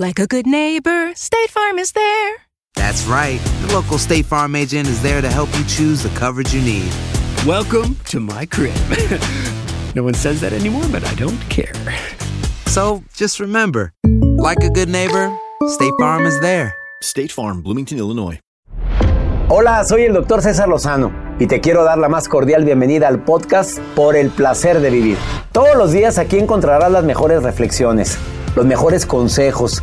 Like a good neighbor, State Farm is there. That's right. The local State Farm agent is there to help you choose the coverage you need. Welcome to my crib. no one says that anymore, but I don't care. So just remember, like a good neighbor, State Farm is there. State Farm, Bloomington, Illinois. Hola, soy el doctor César Lozano y te quiero dar la más cordial bienvenida al podcast Por el placer de vivir. Todos los días aquí encontrarás las mejores reflexiones, los mejores consejos,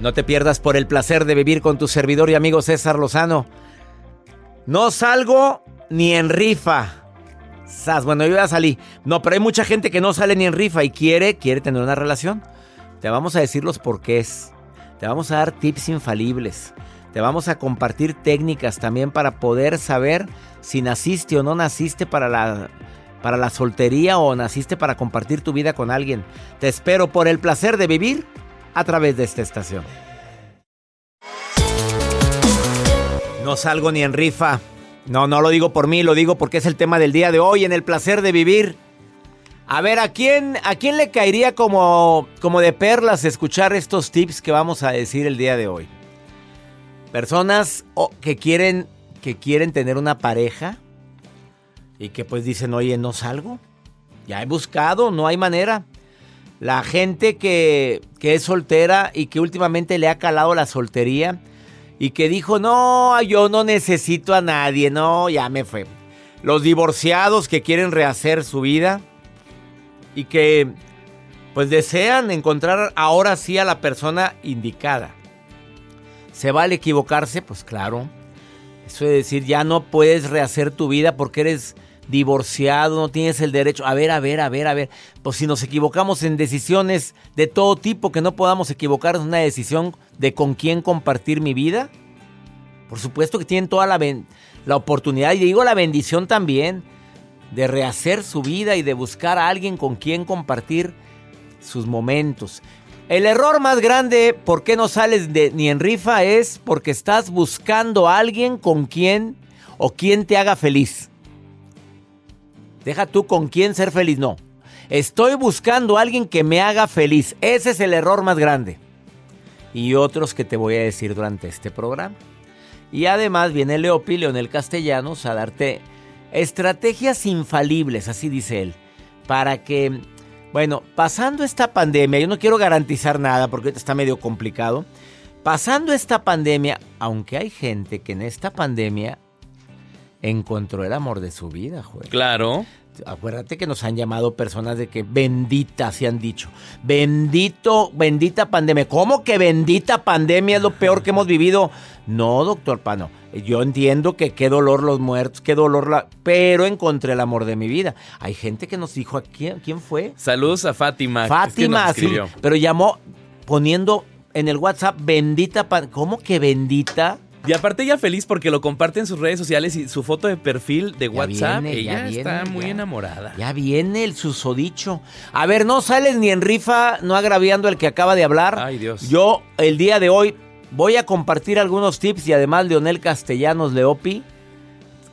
No te pierdas por el placer de vivir con tu servidor y amigo César Lozano. No salgo ni en rifa. Sas, bueno, yo ya salí. No, pero hay mucha gente que no sale ni en rifa y quiere, quiere tener una relación. Te vamos a decir los porqués. Te vamos a dar tips infalibles. Te vamos a compartir técnicas también para poder saber si naciste o no naciste para la, para la soltería o naciste para compartir tu vida con alguien. Te espero por el placer de vivir a través de esta estación. No salgo ni en rifa. No, no lo digo por mí, lo digo porque es el tema del día de hoy en el placer de vivir. A ver, ¿a quién, a quién le caería como, como de perlas escuchar estos tips que vamos a decir el día de hoy? Personas que quieren que quieren tener una pareja y que pues dicen, oye, no salgo. Ya he buscado, no hay manera. La gente que, que es soltera y que últimamente le ha calado la soltería y que dijo, no, yo no necesito a nadie, no, ya me fue. Los divorciados que quieren rehacer su vida y que pues desean encontrar ahora sí a la persona indicada. ¿Se vale equivocarse? Pues claro. Eso es decir, ya no puedes rehacer tu vida porque eres divorciado, no tienes el derecho. A ver, a ver, a ver, a ver. Pues si nos equivocamos en decisiones de todo tipo, que no podamos equivocarnos en una decisión de con quién compartir mi vida. Por supuesto que tienen toda la, la oportunidad, y digo la bendición también, de rehacer su vida y de buscar a alguien con quien compartir sus momentos. El error más grande, ¿por qué no sales de- ni en rifa? Es porque estás buscando a alguien con quien o quien te haga feliz. Deja tú con quién ser feliz, no. Estoy buscando a alguien que me haga feliz. Ese es el error más grande. Y otros que te voy a decir durante este programa. Y además viene Leopi, Leonel Castellanos, a darte estrategias infalibles, así dice él, para que, bueno, pasando esta pandemia, yo no quiero garantizar nada porque está medio complicado, pasando esta pandemia, aunque hay gente que en esta pandemia encontró el amor de su vida, juez. Claro. Acuérdate que nos han llamado personas de que bendita se han dicho. Bendito, bendita pandemia. ¿Cómo que bendita pandemia es lo peor que hemos vivido? No, doctor Pano. Yo entiendo que qué dolor los muertos, qué dolor la... Pero encontré el amor de mi vida. Hay gente que nos dijo, ¿quién, quién fue? Saludos a Fátima. Fátima, sí. Pero llamó poniendo en el WhatsApp, bendita... ¿Cómo que bendita? Y aparte ella feliz porque lo comparte en sus redes sociales y su foto de perfil de WhatsApp, ella está muy enamorada. Ya viene el susodicho. A ver, no sales ni en rifa, no agraviando el que acaba de hablar. Ay, Dios. Yo el día de hoy voy a compartir algunos tips y además Leonel Castellanos Leopi,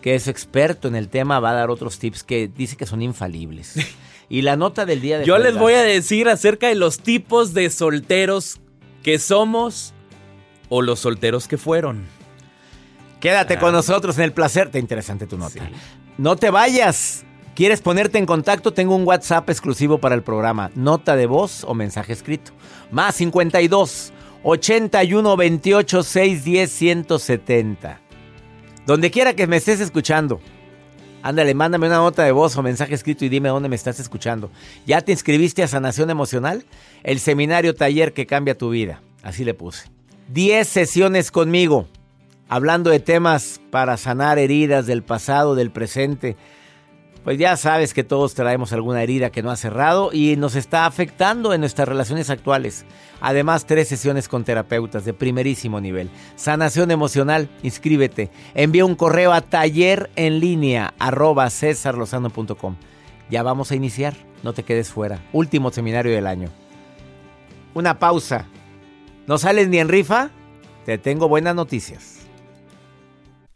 que es experto en el tema, va a dar otros tips que dice que son infalibles. Y la nota del día de Yo les voy a decir acerca de los tipos de solteros que somos o los solteros que fueron. Quédate ah. con nosotros en el placer. Te interesante tu nota. No te vayas. ¿Quieres ponerte en contacto? Tengo un WhatsApp exclusivo para el programa. Nota de voz o mensaje escrito. Más 52 81 28 610 170. Donde quiera que me estés escuchando. Ándale, mándame una nota de voz o mensaje escrito y dime dónde me estás escuchando. ¿Ya te inscribiste a Sanación Emocional? El seminario taller que cambia tu vida. Así le puse. 10 sesiones conmigo hablando de temas para sanar heridas del pasado, del presente. Pues ya sabes que todos traemos alguna herida que no ha cerrado y nos está afectando en nuestras relaciones actuales. Además, tres sesiones con terapeutas de primerísimo nivel. Sanación emocional, inscríbete. Envía un correo a taller en línea arroba Ya vamos a iniciar, no te quedes fuera. Último seminario del año. Una pausa. ¿No sales ni en rifa? Te tengo buenas noticias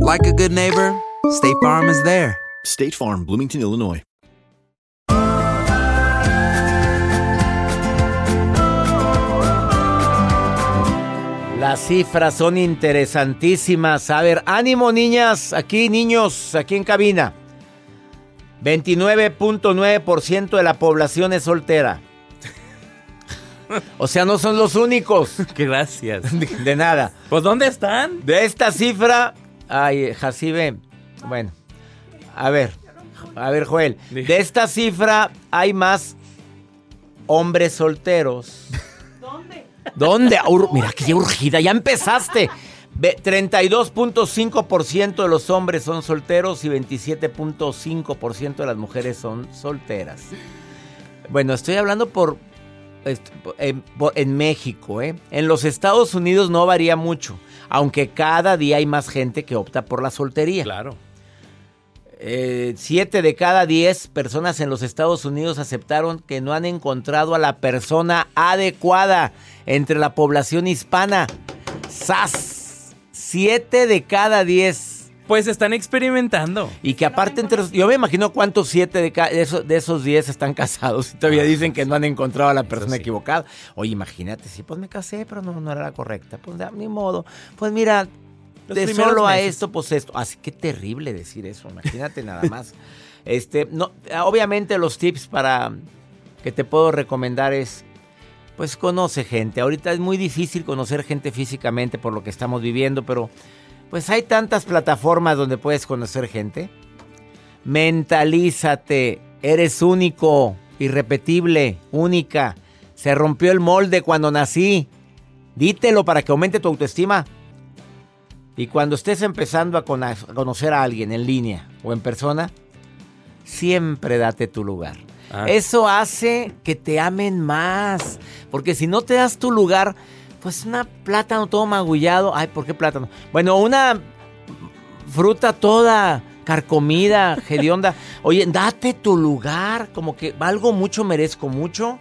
like a good neighbor, State Farm is there. State Farm, Bloomington, Illinois. Las cifras son interesantísimas. A ver, ánimo niñas, aquí niños, aquí en cabina. 29.9% de la población es soltera. O sea, no son los únicos. Gracias. De, nada. Pues ¿dónde están? De esta cifra, ay, Jacibe, bueno, a ver, a ver Joel, de esta cifra hay más hombres solteros ¿Dónde? Mira, qué urgida, ya empezaste. 32.5% de los hombres son solteros y 27.5% de las mujeres son solteras. Bueno, estoy hablando por, en, México, ¿eh? En los Estados Unidos no varía mucho, aunque cada día hay más gente que opta por la soltería. Claro. Eh, siete de cada diez personas en los Estados Unidos aceptaron que no han encontrado a la persona adecuada entre la población hispana. ¡Sas! Siete de cada diez. Pues están experimentando. Y que aparte, entre los- yo me imagino cuántos siete de, de esos, de esos diez están casados y todavía dicen que no han encontrado a la persona equivocada. Oye, imagínate, sí, pues me casé, pero no, no era la correcta. Pues ya, ni modo. Pues mira, Los de solo a esto, pues esto. Así que terrible decir eso, imagínate nada más. Este, no, obviamente los tips para que te puedo recomendar es, pues conoce gente. Ahorita es muy difícil conocer gente físicamente por lo que estamos viviendo, pero pues hay tantas plataformas donde puedes conocer gente. Mentalízate, eres único, irrepetible, única. Se rompió el molde cuando nací. Dítelo para que aumente tu autoestima. Y cuando estés empezando a cono- a conocer a alguien en línea o en persona, siempre date tu lugar. Ah. Eso hace que te amen más. Porque si no te das tu lugar, pues una plátano todo magullado. Ay, ¿por qué plátano? Bueno, una fruta toda carcomida, hedionda. Oye, date tu lugar. Como que valgo mucho, merezco mucho.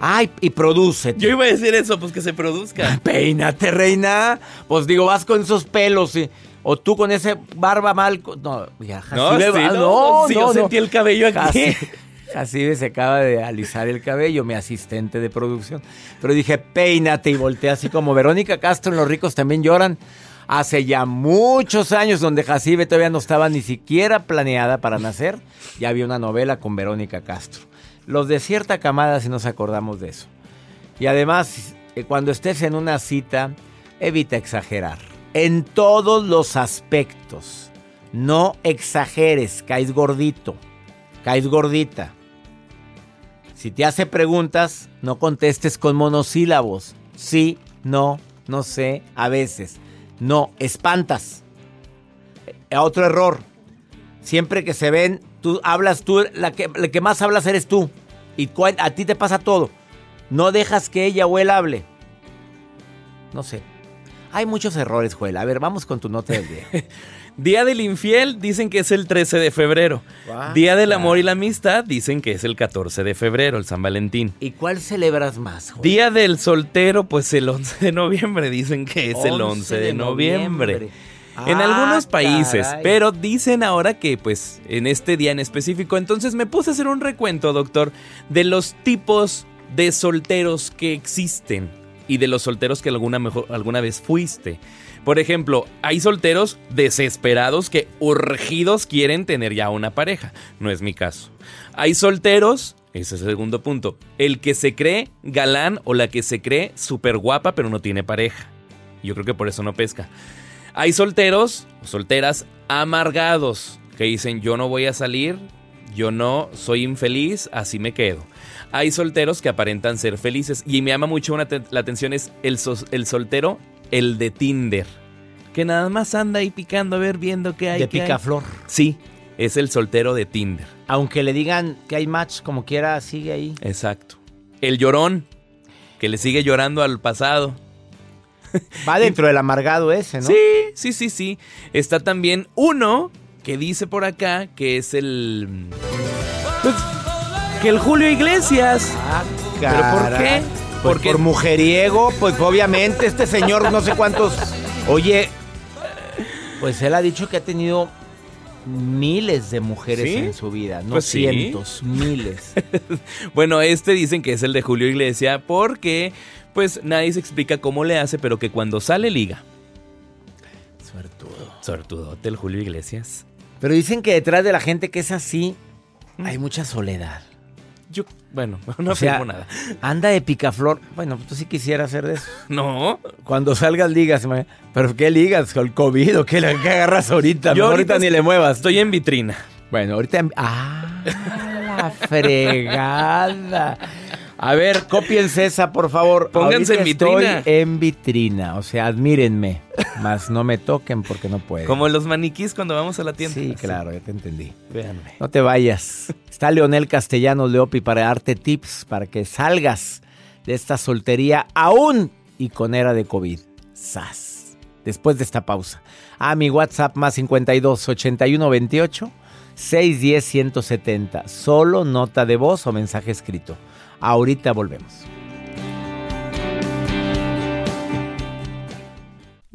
Ay, y produce. Yo iba a decir eso, pues que se produzca. Peínate, reina. Pues digo, vas con esos pelos y- o tú con ese barba mal. No, ya, No, sí, va- no, sí, yo sentí el cabello aquí. Jacibe se acaba de alisar el cabello, mi asistente de producción. Pero dije, peínate y volteé así como Verónica Castro en Los Ricos también lloran. Hace ya muchos años donde Jacibe todavía no estaba ni siquiera planeada para nacer, ya había una novela con Verónica Castro. Los de cierta camada si nos acordamos de eso. Y además, eh, cuando estés en una cita, evita exagerar. En todos los aspectos. No exageres, caes gordito, caes gordita. Si te hace preguntas, no contestes con monosílabos. Sí, no, no sé, a veces. No, espantas. Eh, Otro error. Siempre que se ven, tú hablas tú, la que, la que más hablas eres tú. Y a ti te pasa todo. No dejas que ella o él hable. No sé. Hay muchos errores, Joel. A ver, vamos con tu nota del día. Día del infiel dicen que es el 13 de febrero. Día del amor y la amistad dicen que es el 14 de febrero, el San Valentín. ¿Y cuál celebras más? Día del soltero, pues el 11 de noviembre dicen que es el 11 de noviembre. En Ah, algunos países, caray. pero dicen ahora que pues en este día en específico, entonces me puse a hacer un recuento, doctor, de los tipos de solteros que existen y de los solteros que alguna, mejor, alguna vez fuiste. Por ejemplo, hay solteros desesperados que urgidos quieren tener ya una pareja. No es mi caso. Hay solteros, ese es el segundo punto, el que se cree galán o la que se cree súper guapa pero no tiene pareja. Yo creo que por eso no pesca. Hay solteros o solteras amargados que dicen yo no voy a salir, yo no soy infeliz, así me quedo. Hay solteros que aparentan ser felices y me llama mucho una la atención es el soltero, el de Tinder, que nada más anda ahí picando a ver viendo qué hay. De qué hay. picaflor. Sí, es el soltero de Tinder. Aunque le digan que hay match como quiera, sigue ahí. Exacto. El llorón, que le sigue llorando al pasado. Va dentro del amargado ese, ¿no? Sí, sí, sí, sí. Está también uno que dice por acá que es el. pues, que el Julio Iglesias. Ah, ¿Pero por qué? Pues Porque por mujeriego, pues obviamente este señor no sé cuántos. Oye, pues él ha dicho que ha tenido miles de mujeres ¿Sí? en su vida, no Pues sí. cientos, miles. Bueno, este dicen que es el de Julio Iglesias porque, pues, nadie se explica cómo le hace, pero que cuando sale liga. Suertudo. Suertudote el Julio Iglesias. Pero dicen que detrás de la gente que es así hay mucha soledad. Yo, bueno, no O sea, nada. Anda de picaflor. Bueno, tú sí quisieras hacer de eso. No. Cuando salgas ligas, pero ¿qué ligas? ¿Con el COVID o qué, le- qué agarras ahorita? Yo ahorita, ahorita ni le muevas. Estoy en vitrina. Bueno, ahorita... en- ¡Ah! La fregada. A ver, cópiense esa, por favor. Pónganse en vitrina. Estoy en vitrina. O sea, admírenme. Más no me toquen porque no pueden. Como los maniquís cuando vamos a la tienda. Sí, Así. claro, ya te entendí. Véanme. No te vayas. Está Leonel Castellanos Leopi para darte tips para que salgas de esta soltería aún y con era de COVID. ¡Sas! Después de esta pausa. A mi WhatsApp más 52 81 28 610 170. Solo nota de voz o mensaje escrito. Ahorita volvemos.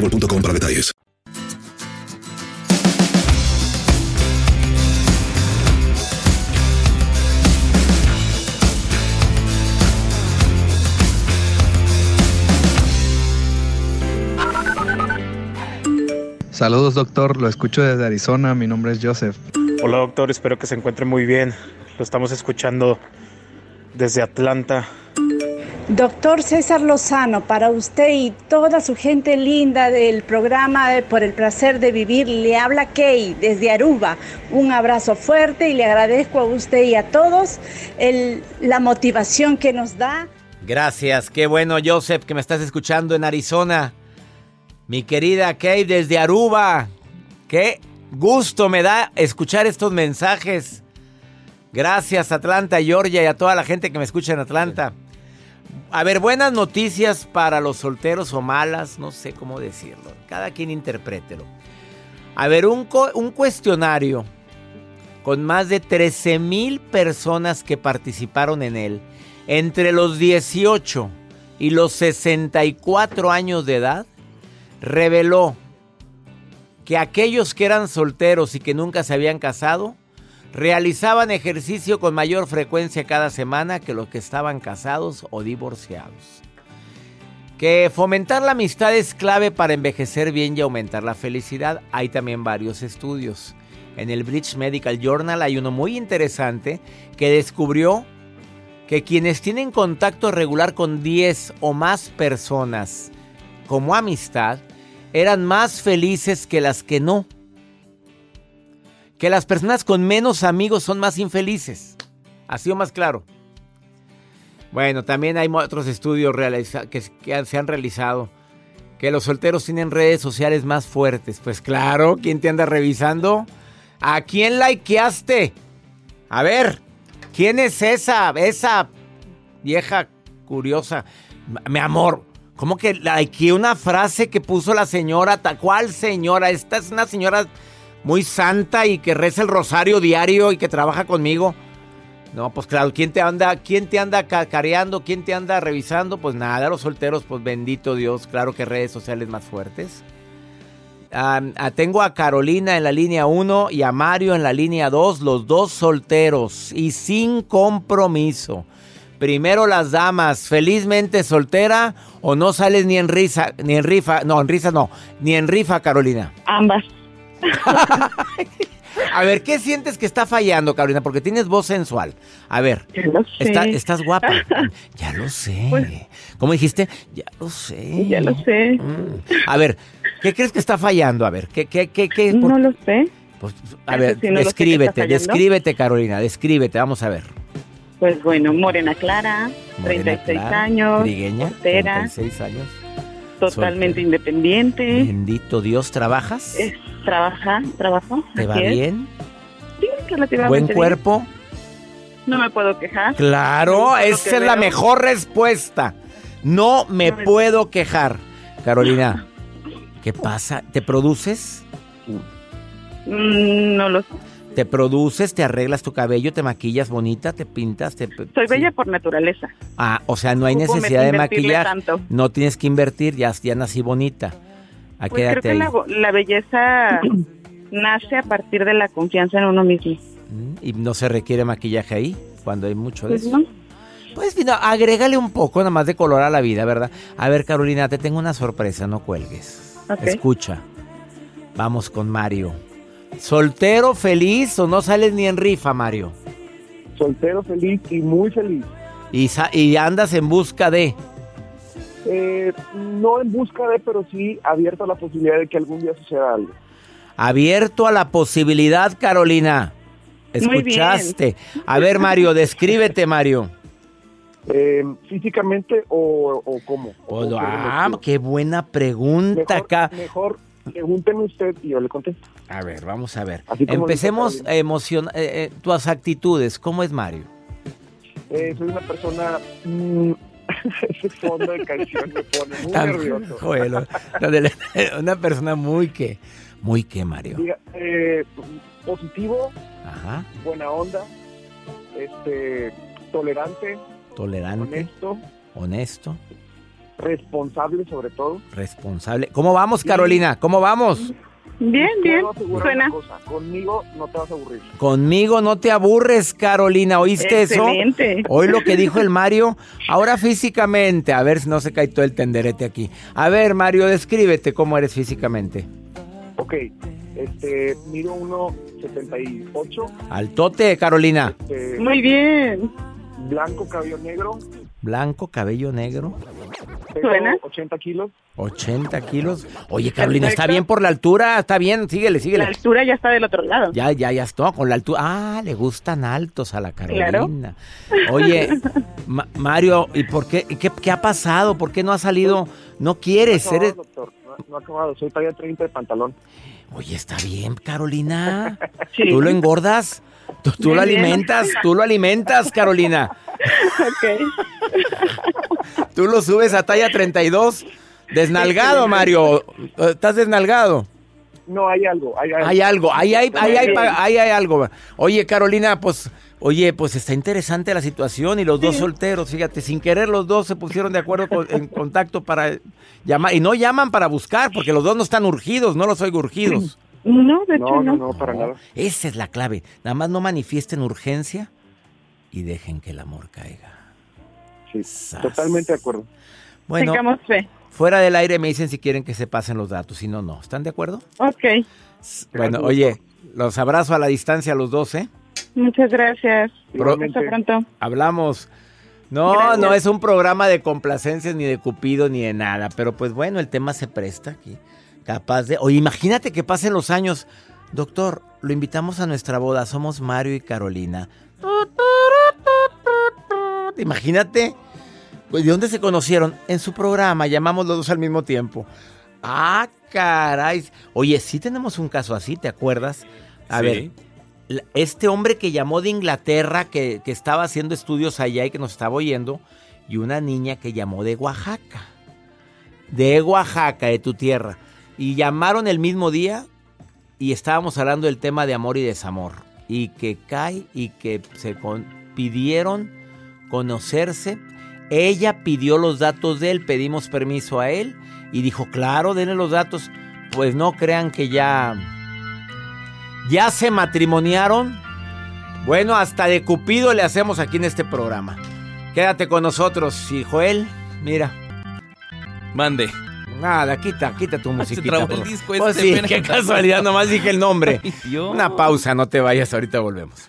boostmobile.com para detalles. Saludos doctor, lo escucho desde Arizona, mi nombre es Joseph. Hola doctor, espero que se encuentre muy bien. Lo estamos escuchando desde Atlanta. Doctor César Lozano, para usted y toda su gente linda del programa Por el placer de vivir, le habla Kay desde Aruba. Un abrazo fuerte y le agradezco a usted y a todos la motivación que nos da. Gracias, qué bueno Joseph que me estás escuchando en Arizona. Mi querida Kay desde Aruba. Qué gusto me da escuchar estos mensajes. Gracias Atlanta, Georgia y a toda la gente que me escucha en Atlanta. A ver, buenas noticias para los solteros o malas, no sé cómo decirlo. Cada quien interprételo. A ver, un, un cuestionario con más de 13 mil personas que participaron en él, entre los 18 y los 64 años de edad, reveló que aquellos que eran solteros y que nunca se habían casado, realizaban ejercicio con mayor frecuencia cada semana que los que estaban casados o divorciados. Que fomentar la amistad es clave para envejecer bien y aumentar la felicidad. Hay también varios estudios. En el British Medical Journal hay uno muy interesante que descubrió que quienes tienen contacto regular con 10 o más personas como amistad eran más felices que las que no. Que las personas con menos amigos son más infelices. Así o más claro. Bueno, también hay otros estudios que, se han realizado. Que los solteros tienen redes sociales más fuertes. Pues claro, ¿quién te anda revisando? ¿A quién likeaste? A ver, ¿quién es esa? Esa vieja curiosa. Mi amor, ¿cómo que likeé una frase que puso la señora? ¿Cuál señora? Esta es una señora muy santa y que reza el rosario diario y que trabaja conmigo. No, pues claro, ¿quién te anda, quién te anda cacareando? ¿Quién te anda revisando? Pues nada, los solteros, pues bendito Dios, claro que redes sociales más fuertes. Ah, tengo a Carolina en la línea 1 y a Mario en la línea 2, los dos solteros y sin compromiso. Primero las damas, felizmente soltera o no sales ni en risa, ni en rifa, no, en risa no, ni en rifa, Carolina. Ambas. A ver, ¿qué sientes que está fallando, Carolina? Porque tienes voz sensual. A ver, Ya lo sé. está- estás guapa. ya lo sé. Pues- ¿Cómo dijiste? Ya lo sé. Ya lo sé. Mm. A ver, ¿qué crees que está fallando? A ver, ¿qué, qué, qué, qué? por- No lo sé. pues, a Eso ver, sí, no descríbete, descríbete, Carolina, descríbete, vamos a ver. Pues bueno, morena clara, Morena 36 clara, años, trigueña, soltera, 36 años. totalmente independiente. Bendito Dios, ¿trabajas? Es, trabaja, trabajo. ¿Te va es. bien? Sí, relativamente ¿Buen bien. cuerpo? No me puedo quejar. Claro, esa que es la mejor respuesta. No me puedo quejar. Carolina, ¿qué pasa? ¿Te produces? Mm, no lo sé. ¿Te produces? ¿Te arreglas tu cabello? ¿Te maquillas bonita? ¿Te pintas? Te... Soy bella por naturaleza. Ah, o sea, no hay Ocupo necesidad de tanto. No tienes que invertir, ya, ya nací bonita. ¿A Pues qué creo que la, belleza nace a partir de la confianza en uno mismo. Mm, ¿Y no se requiere maquillaje ahí? Cuando hay mucho de Pues eso. no. Pues mira, agrégale un poco nada más de color a la vida, ¿verdad? A ver, Carolina, te tengo una sorpresa, no cuelgues. Ok. Escucha. Vamos con Mario. ¿Soltero, feliz o no sales ni en rifa, Mario? Soltero, feliz y muy feliz. Y, y andas en busca de... Eh, no en busca de, pero sí abierto a la posibilidad de que algún día suceda algo. Abierto a la posibilidad, Carolina. ¿Escuchaste? A ver, Mario, descríbete, Mario. Eh, ¿Físicamente o, o cómo? Pues, ¿O qué ah, qué buena pregunta Mejor- acá. Mejor pregúnteme usted y yo le contesto. A ver, vamos a ver. Empecemos emocionar eh, eh, tus actitudes. ¿Cómo es Mario? Eh, soy una persona... mm, ese fondo de canción me pone muy Tan- nervioso. Joder, una persona muy que, muy que Mario. Diga, eh, positivo, Ajá. buena onda, este, tolerante, Tolerante, honesto, honesto, responsable sobre todo. responsable. ¿Cómo vamos, Carolina? ¿Cómo vamos? Bien, bien. Suena. conmigo no te vas a aburrir. Conmigo no te aburres, Carolina. ¿Oíste Excelente. eso? Hoy lo que dijo el Mario. Ahora físicamente. A ver si no se cae todo el tenderete aquí. A ver, Mario, descríbete cómo eres físicamente. Ok, este, mido 1.78. Altote, Carolina. este, Muy bien. Blanco, cabello negro, Blanco, cabello negro. Peso ¿Suena? 80 kilos. 80 kilos. Oye, Carolina, está bien por la altura. Está bien, síguele, síguele. La altura ya está del otro lado. Ya, ya, ya está, con la altura. Ah, le gustan altos a la Claro. Carolina. Oye, Ma- Mario, ¿y por qué, qué? qué ha pasado? ¿Por qué no ha salido? No quieres, no, ha eres... acabado, doctor, no, no ha acabado, soy talla 30 de pantalón. Oye, está bien, Carolina. Sí. ¿Tú lo engordas? ¿Tú, tú lo alimentas? ¿Tú lo alimentas, Carolina? Ok. ¿Tú lo subes a talla 32? Desnalgado, Mario. ¿Estás desnalgado? No, hay algo, hay algo. Hay algo, hay, hay, ahí hay algo. Oye, Carolina, pues, oye, pues está interesante la situación y los dos solteros, fíjate, sin querer los dos se pusieron de acuerdo con- en contacto para llamar. Y no llaman para buscar, porque los dos no están urgidos, no los oigo urgidos. No, de hecho No, no. no, no, para nada. Esa es la clave. Nada más no manifiesten urgencia y dejen que el amor caiga. Sí, Sas. totalmente de acuerdo. Bueno, Tengamos fe. fuera del aire me dicen si quieren que se pasen los datos, si no, no. ¿Están de acuerdo? Ok. Bueno, Gracias, oye, los abrazo a la distancia a los dos, ¿eh? Muchas gracias. Pro- Hasta pronto. Hablamos. No, Gracias. no es un programa de complacencias ni de cupido ni de nada, pero pues bueno, el tema se presta aquí. Capaz de... Oye, imagínate que pasen los años. Doctor, lo invitamos a nuestra boda. Somos Mario y Carolina. Imagínate. Pues, ¿De dónde se conocieron? En su programa. Llamamos los dos al mismo tiempo. Ah, caray. Oye, sí tenemos un caso así, ¿te acuerdas? A Sí. ver, este hombre que llamó de Inglaterra, que, que estaba haciendo estudios allá y que nos estaba oyendo, y una niña que llamó de Oaxaca. De Oaxaca, de tu tierra. Y llamaron el mismo día y estábamos hablando del tema de amor y desamor. Y que cae y que se pidieron conocerse. Ella pidió los datos de él, pedimos permiso a él y dijo, claro, denle los datos. Pues no crean que ya... Ya se matrimoniaron. Bueno, hasta de Cupido le hacemos aquí en este programa. Quédate con nosotros, y Joel, mira. Mande. Nada, quita, quita tu musiquita. trabó el disco Pues este, sí, qué casualidad, nomás dije el nombre. Una pausa, no te vayas, ahorita volvemos.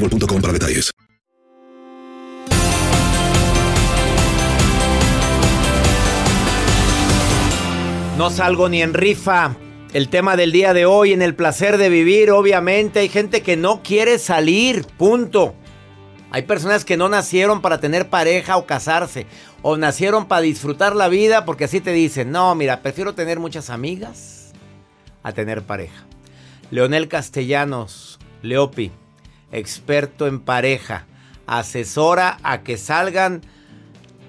para detalles. No salgo ni en rifa. El tema del día de hoy en el placer de vivir, obviamente hay gente que no quiere salir, punto. Hay personas que no nacieron para tener pareja o casarse, o nacieron para disfrutar la vida porque así te dicen, no, mira, prefiero tener muchas amigas a tener pareja. Leonel Castellanos, Leopi, experto en pareja, asesora a que salgan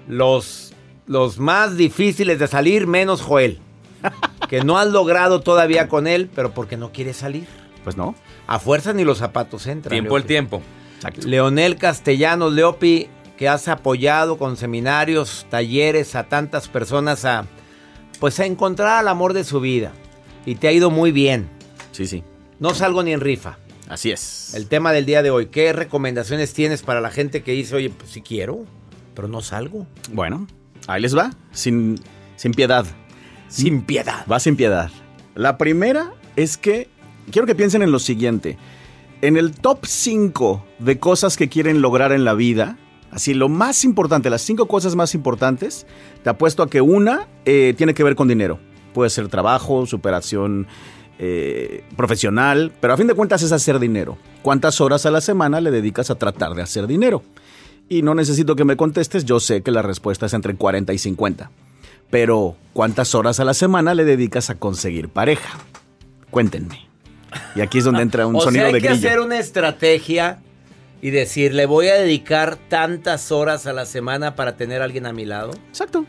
los, los más difíciles de salir, menos Joel. Que no has logrado todavía con él, pero porque no quiere salir. Pues no. A fuerza ni los zapatos entran. Tiempo el tiempo. Leonel Castellanos, Leopi, que has apoyado con seminarios, talleres a tantas personas a pues a encontrar al amor de su vida. Y te ha ido muy bien. Sí, sí. No salgo ni en rifa. Así es. El tema del día de hoy, ¿qué recomendaciones tienes para la gente que dice, oye, pues sí quiero, pero no salgo? Bueno, ahí les va. Sin, sin piedad. Sin piedad. Va sin piedad. La primera es que quiero que piensen en lo siguiente. En el top 5 de cosas que quieren lograr en la vida, así lo más importante, las cinco cosas más importantes, te apuesto a que una eh, tiene que ver con dinero. Puede ser trabajo, superación eh, profesional, pero a fin de cuentas es hacer dinero. ¿Cuántas horas a la semana le dedicas a tratar de hacer dinero? Y no necesito que me contestes, yo sé que la respuesta es entre 40 y 50. Pero, ¿cuántas horas a la semana le dedicas a conseguir pareja? Cuéntenme. Y aquí es donde entra un o sonido sea, hay de que grillo. hacer una estrategia y decir, le voy a dedicar tantas horas a la semana para tener a alguien a mi lado. Exacto.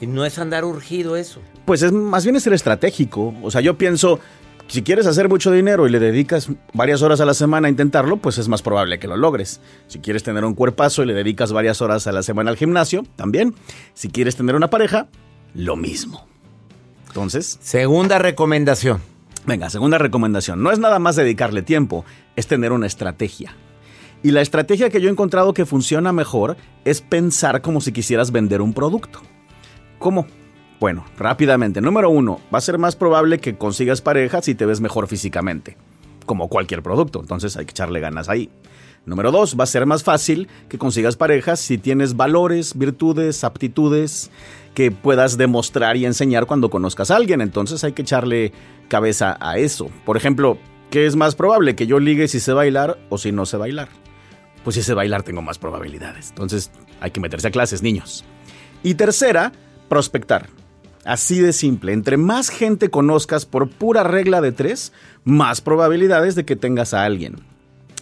Y no es andar urgido eso. Pues es más bien es ser estratégico. O sea, yo pienso, si quieres hacer mucho dinero y le dedicas varias horas a la semana a intentarlo, pues es más probable que lo logres. Si quieres tener un cuerpazo y le dedicas varias horas a la semana al gimnasio, también. Si quieres tener una pareja, lo mismo. Entonces, Segunda recomendación. venga, segunda recomendación. No es nada más dedicarle tiempo, es tener una estrategia. Y la estrategia que yo he encontrado que funciona mejor es pensar como si quisieras vender un producto. ¿Cómo? Bueno, rápidamente. Número uno, va a ser más probable que consigas pareja si te ves mejor físicamente. Como cualquier producto, entonces hay que echarle ganas ahí. Número dos, va a ser más fácil que consigas parejas si tienes valores, virtudes, aptitudes que puedas demostrar y enseñar cuando conozcas a alguien. Entonces hay que echarle cabeza a eso. Por ejemplo, ¿qué es más probable? ¿Que yo ligue si sé bailar o si no sé bailar? Pues si sé bailar tengo más probabilidades. Entonces hay que meterse a clases, niños. Y tercera, prospectar. Así de simple. Entre más gente conozcas por pura regla de tres, más probabilidades de que tengas a alguien.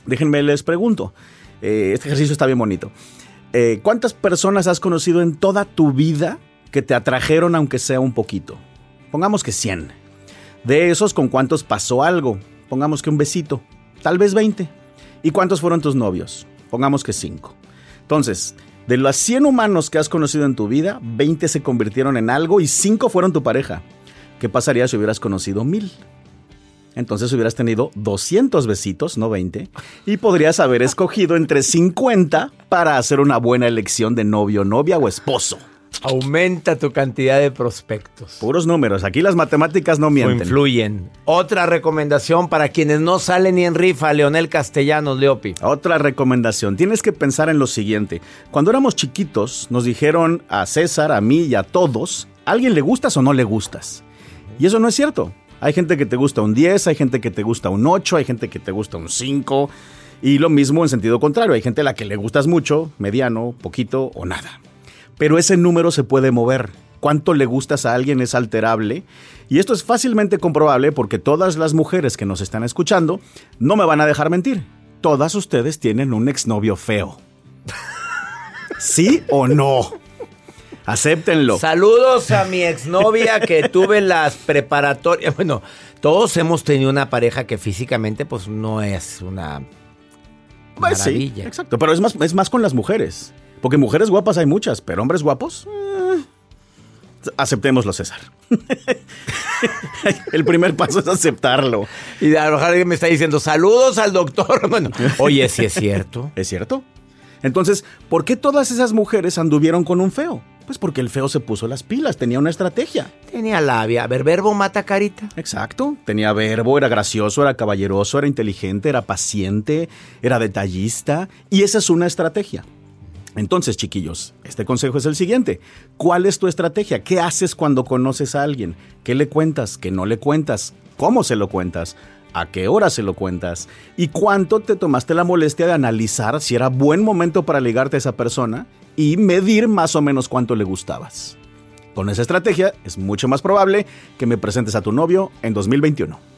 Déjenme les pregunto. eh, este ejercicio está bien bonito. Eh, ¿Cuántas personas has conocido en toda tu vida que te atrajeron aunque sea un poquito? Pongamos que 100. De esos, ¿con cuántos pasó algo? Pongamos que un besito. Tal vez 20. ¿Y cuántos fueron tus novios? Pongamos que 5. Entonces, de los 100 humanos que has conocido en tu vida, 20 se convirtieron en algo y 5 fueron tu pareja. ¿Qué pasaría si hubieras conocido 1000? Entonces hubieras tenido 200 besitos, no 20, y podrías haber escogido entre 50 para hacer una buena elección de novio, novia o esposo. Aumenta tu cantidad de prospectos. Puros números, aquí las matemáticas no O mienten. influyen. Otra recomendación para quienes no salen ni en rifa, Leonel Castellanos, Leopi. Otra recomendación, tienes que pensar en lo siguiente. Cuando éramos chiquitos, nos dijeron a César, a mí y a todos, ¿a alguien le gustas o no le gustas? Y eso no es cierto. Hay gente que te gusta un 10, hay gente que te gusta un 8, hay gente que te gusta un 5. Y lo mismo en sentido contrario, hay gente a la que le gustas mucho, mediano, poquito o nada. Pero ese número se puede mover. Cuánto le gustas a alguien es alterable. Y esto es fácilmente comprobable porque todas las mujeres que nos están escuchando no me van a dejar mentir. Todas ustedes tienen un exnovio feo. ¿Sí o no? Acéptenlo. Saludos a mi exnovia que tuve las preparatorias. Bueno, todos hemos tenido una pareja que físicamente pues no es una Pues sí, maravilla. exacto. Pero es más, es más con las mujeres. Porque mujeres guapas hay muchas, pero hombres guapos. eh, aceptémoslo, César. El primer paso es aceptarlo. Y a lo mejor alguien me está diciendo saludos al doctor. Bueno, oye, sí es cierto. ¿Es cierto? Entonces, ¿por qué todas esas mujeres anduvieron con un feo? Pues porque el feo se puso las pilas, tenía una estrategia. Tenía labia. A ver, verbo mata carita. Exacto. Tenía verbo, era gracioso, era caballeroso, era inteligente, era paciente, era detallista. Y esa es una estrategia. Entonces, chiquillos, este consejo es el siguiente. ¿Cuál es tu estrategia? ¿Qué haces cuando conoces a alguien? ¿Qué le cuentas? ¿Qué no le cuentas? ¿Cómo se lo cuentas? ¿A qué hora se lo cuentas? ¿Y cuánto te tomaste la molestia de analizar si era buen momento para ligarte a esa persona y medir más o menos cuánto le gustabas? Con esa estrategia es mucho más probable que me presentes a tu novio en 2021.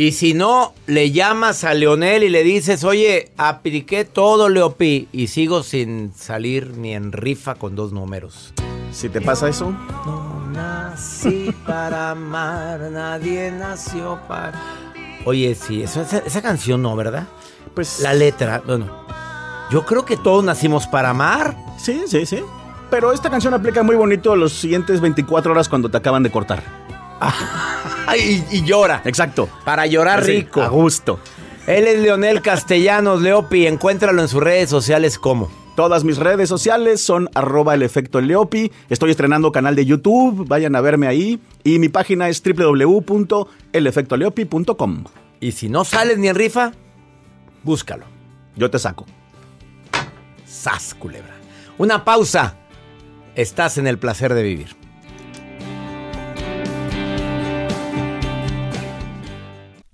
Y si no, le llamas a Leonel y le dices, oye, apliqué todo, Leopi, y sigo sin salir ni en rifa con dos números. Si te pasa eso, No nací para amar, nadie nació para... Oye, sí, eso- esa, esa canción no, ¿verdad? Pues... La letra, bueno, yo creo que todos nacimos para amar. Sí, sí, sí. Pero esta canción aplica muy bonito los siguientes 24 horas cuando te acaban de cortar. y, y llora. Exacto. Para llorar Así, rico. A gusto. Él es Leonel Castellanos, Leopi. Encuéntralo en sus redes sociales como. Todas mis redes sociales son arroba el efecto Leopi. Estoy estrenando canal de YouTube, vayan a verme ahí. Y mi página es www.elefectoleopi.com. Y si no sales ni en rifa, búscalo. Yo te saco. Sas, culebra. Una pausa. Estás en el placer de vivir.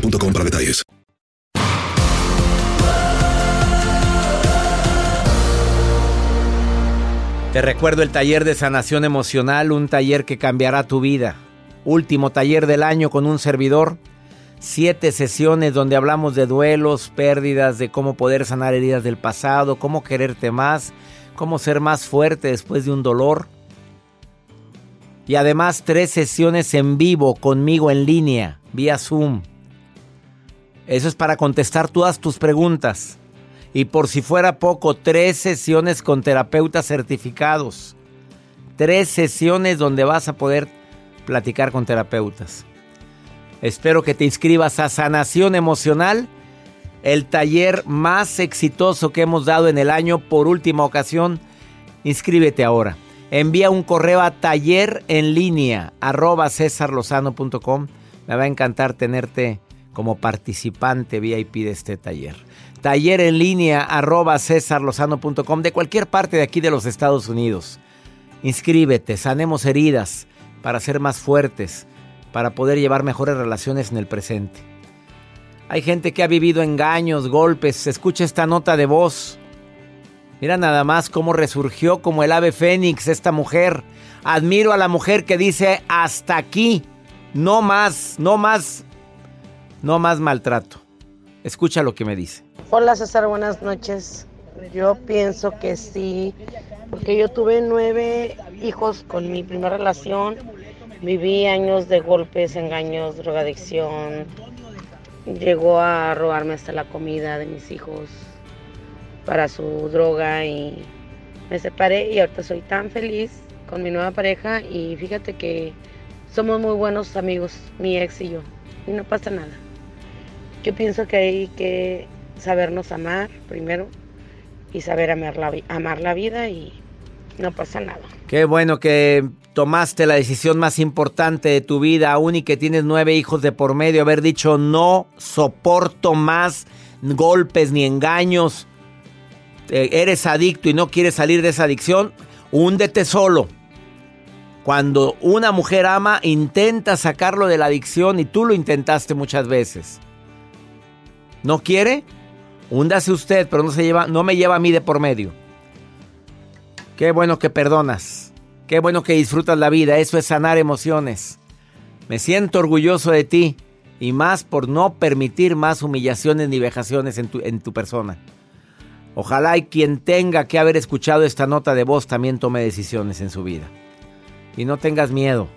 para detalles. Te recuerdo el taller de sanación emocional, un taller que cambiará tu vida. Último taller del año con un servidor. Siete sesiones donde hablamos de duelos, pérdidas, de cómo poder sanar heridas del pasado, cómo quererte más, cómo ser más fuerte después de un dolor. Y además tres sesiones en vivo conmigo en línea, vía Zoom. Eso es para contestar todas tus preguntas. Y por si fuera poco, tres sesiones con terapeutas certificados. Tres sesiones donde vas a poder platicar con terapeutas. Espero que te inscribas a Sanación Emocional, el taller más exitoso que hemos dado en el año por última ocasión. Inscríbete ahora. Envía un correo a taller en línea arroba. Me va a encantar tenerte como participante VIP de este taller. Taller en línea arroba cesarlozano.com de cualquier parte de aquí de los Estados Unidos. Inscríbete, sanemos heridas para ser más fuertes, para poder llevar mejores relaciones en el presente. Hay gente que ha vivido engaños, golpes. Escucha esta nota de voz. Mira nada más cómo resurgió como el ave fénix esta mujer. Admiro a la mujer que dice hasta aquí. No más, no más, no más maltrato. Escucha lo que me dice. Hola César, buenas noches. Yo pienso que sí, porque yo tuve nueve hijos con mi primera relación. Viví años de golpes, engaños, drogadicción. Llegó a robarme hasta la comida de mis hijos para su droga y me separé y ahorita soy tan feliz con mi nueva pareja y fíjate que somos muy buenos amigos, mi ex y yo, y no pasa nada. Yo pienso que hay que sabernos amar primero y saber amar la, amar la vida y no pasa nada. Qué bueno que tomaste la decisión más importante de tu vida, aún y que tienes nueve hijos de por medio, haber dicho no soporto más golpes ni engaños eres adicto y no quieres salir de esa adicción, húndete solo. Cuando una mujer ama, intenta sacarlo de la adicción y tú lo intentaste muchas veces. ¿No quiere? Húndase usted, pero no, se lleva, no me lleva a mí de por medio. Qué bueno que perdonas. Qué bueno que disfrutas la vida. Eso es sanar emociones. Me siento orgulloso de ti y más por no permitir más humillaciones ni vejaciones en tu, en tu persona. Ojalá y quien tenga que haber escuchado esta nota de voz también tome decisiones en su vida. Y no tengas miedo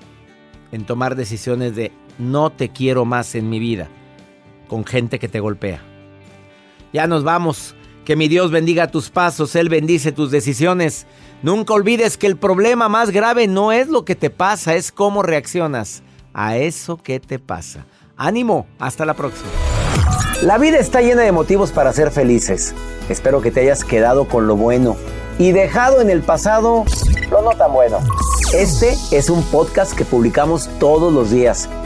en tomar decisiones de no te quiero más en mi vida con gente que te golpea. Ya nos vamos. Que mi Dios bendiga tus pasos, Él bendice tus decisiones. Nunca olvides que el problema más grave no es lo que te pasa, es cómo reaccionas a eso que te pasa. Ánimo, hasta la próxima. La vida está llena de motivos para ser felices. Espero que te hayas quedado con lo bueno y dejado en el pasado lo no tan bueno. Este es un podcast que publicamos todos los días,